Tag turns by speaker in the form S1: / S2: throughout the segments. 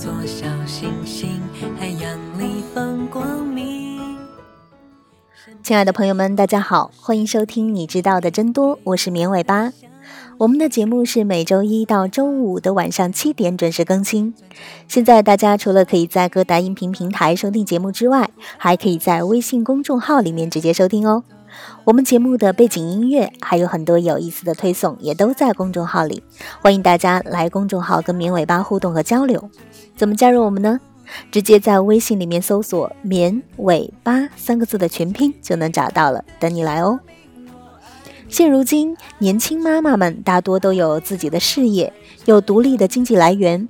S1: 座小星星，海洋里放光明。
S2: 亲爱的朋友们，大家好，欢迎收听《你知道的真多》，我是绵尾巴。我们的节目是每周一到周五的晚上七点准时更新。现在大家除了可以在各大音频平台收听节目之外，还可以在微信公众号里面直接收听哦。我们节目的背景音乐还有很多有意思的推送，也都在公众号里。欢迎大家来公众号跟绵尾巴互动和交流。怎么加入我们呢？直接在微信里面搜索“绵尾巴”三个字的全拼就能找到了，等你来哦。现如今，年轻妈妈们大多都有自己的事业，有独立的经济来源。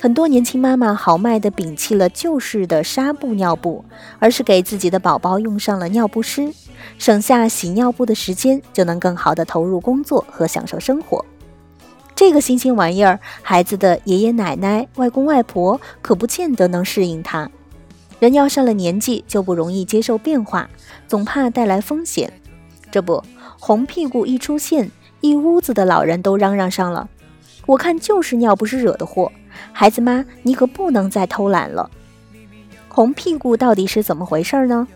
S2: 很多年轻妈妈豪迈地摒弃了旧式的纱布尿布，而是给自己的宝宝用上了尿不湿。省下洗尿布的时间，就能更好的投入工作和享受生活。这个新鲜玩意儿，孩子的爷爷奶奶、外公外婆可不见得能适应它。人要上了年纪，就不容易接受变化，总怕带来风险。这不，红屁股一出现，一屋子的老人都嚷嚷上了：“我看就是尿不湿惹的祸，孩子妈，你可不能再偷懒了。”红屁股到底是怎么回事呢？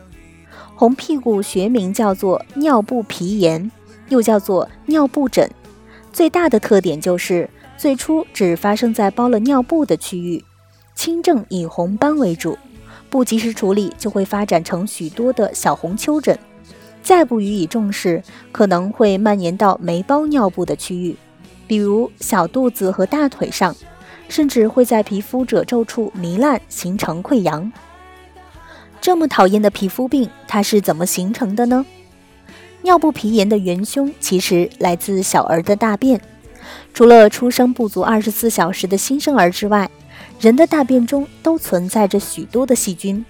S2: 红屁股学名叫做尿布皮炎，又叫做尿布疹。最大的特点就是最初只发生在包了尿布的区域，轻症以红斑为主，不及时处理就会发展成许多的小红丘疹，再不予以重视，可能会蔓延到没包尿布的区域，比如小肚子和大腿上，甚至会在皮肤褶皱处糜烂，形成溃疡。这么讨厌的皮肤病，它是怎么形成的呢？尿布皮炎的元凶其实来自小儿的大便。除了出生不足二十四小时的新生儿之外，人的大便中都存在着许多的细菌。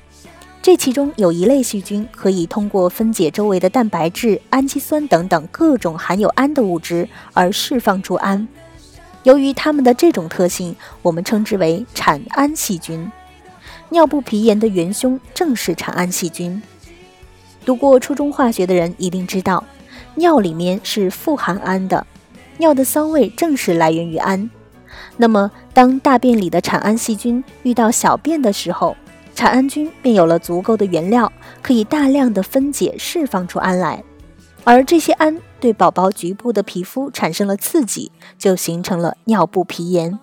S2: 这其中有一类细菌可以通过分解周围的蛋白质、氨基酸等等各种含有氨的物质而释放出氨。由于它们的这种特性，我们称之为产氨细菌。尿布皮炎的元凶正是产氨细菌。读过初中化学的人一定知道，尿里面是富含氨的，尿的骚味正是来源于氨。那么，当大便里的产氨细菌遇到小便的时候，产氨菌便有了足够的原料，可以大量的分解释放出氨来。而这些氨对宝宝局部的皮肤产生了刺激，就形成了尿布皮炎。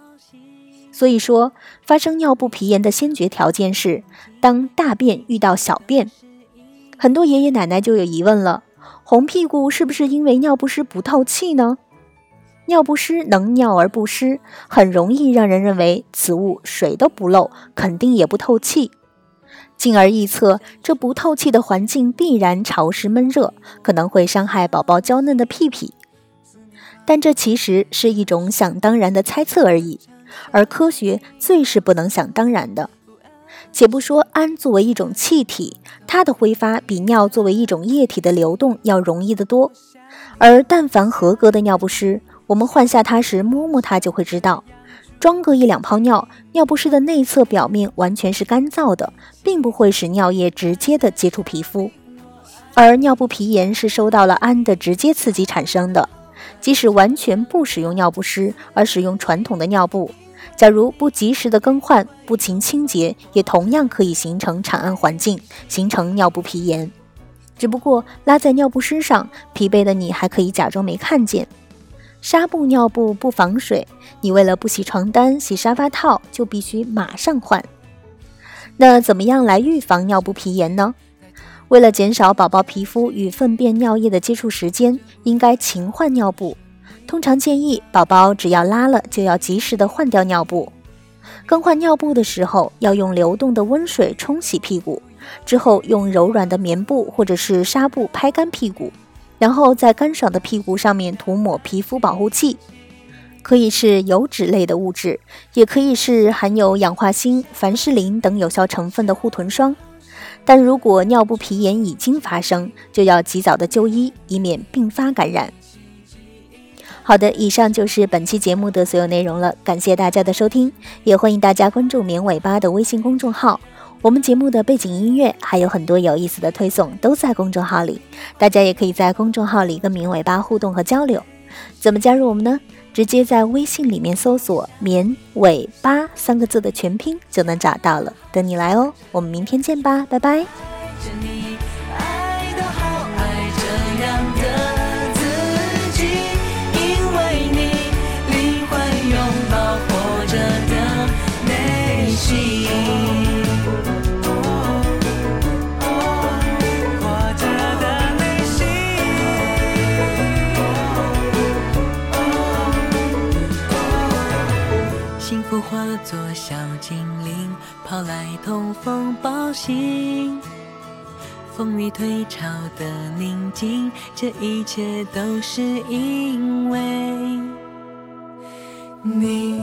S2: 所以说，发生尿布皮炎的先决条件是，当大便遇到小便。很多爷爷奶奶就有疑问了：红屁股是不是因为尿不湿不透气呢？尿不湿能尿而不湿，很容易让人认为此物水都不漏，肯定也不透气。进而臆测，这不透气的环境必然潮湿闷热，可能会伤害宝宝娇嫩的屁屁。但这其实是一种想当然的猜测而已。而科学最是不能想当然的。且不说氨作为一种气体，它的挥发比尿作为一种液体的流动要容易得多。而但凡合格的尿不湿，我们换下它时摸摸它就会知道，装个一两泡尿，尿不湿的内侧表面完全是干燥的，并不会使尿液直接的接触皮肤。而尿布皮炎是受到了氨的直接刺激产生的。即使完全不使用尿不湿，而使用传统的尿布，假如不及时的更换、不勤清洁，也同样可以形成产氨环境，形成尿布皮炎。只不过拉在尿不湿上，疲惫的你还可以假装没看见。纱布尿布不防水，你为了不洗床单、洗沙发套，就必须马上换。那怎么样来预防尿布皮炎呢？为了减少宝宝皮肤与粪便尿液的接触时间，应该勤换尿布。通常建议宝宝只要拉了就要及时的换掉尿布。更换尿布的时候，要用流动的温水冲洗屁股，之后用柔软的棉布或者是纱布拍干屁股，然后在干爽的屁股上面涂抹皮肤保护剂，可以是油脂类的物质，也可以是含有氧化锌、凡士林等有效成分的护臀霜。但如果尿布皮炎已经发生，就要及早的就医，以免并发感染。好的，以上就是本期节目的所有内容了，感谢大家的收听，也欢迎大家关注“绵尾巴”的微信公众号。我们节目的背景音乐还有很多有意思的推送都在公众号里，大家也可以在公众号里跟“绵尾巴”互动和交流。怎么加入我们呢？直接在微信里面搜索“绵尾巴”三个字的全拼就能找到了，等你来哦。我们明天见吧，拜拜。
S1: 跑来通风报信，风雨退潮的宁静，这一切都是因为你。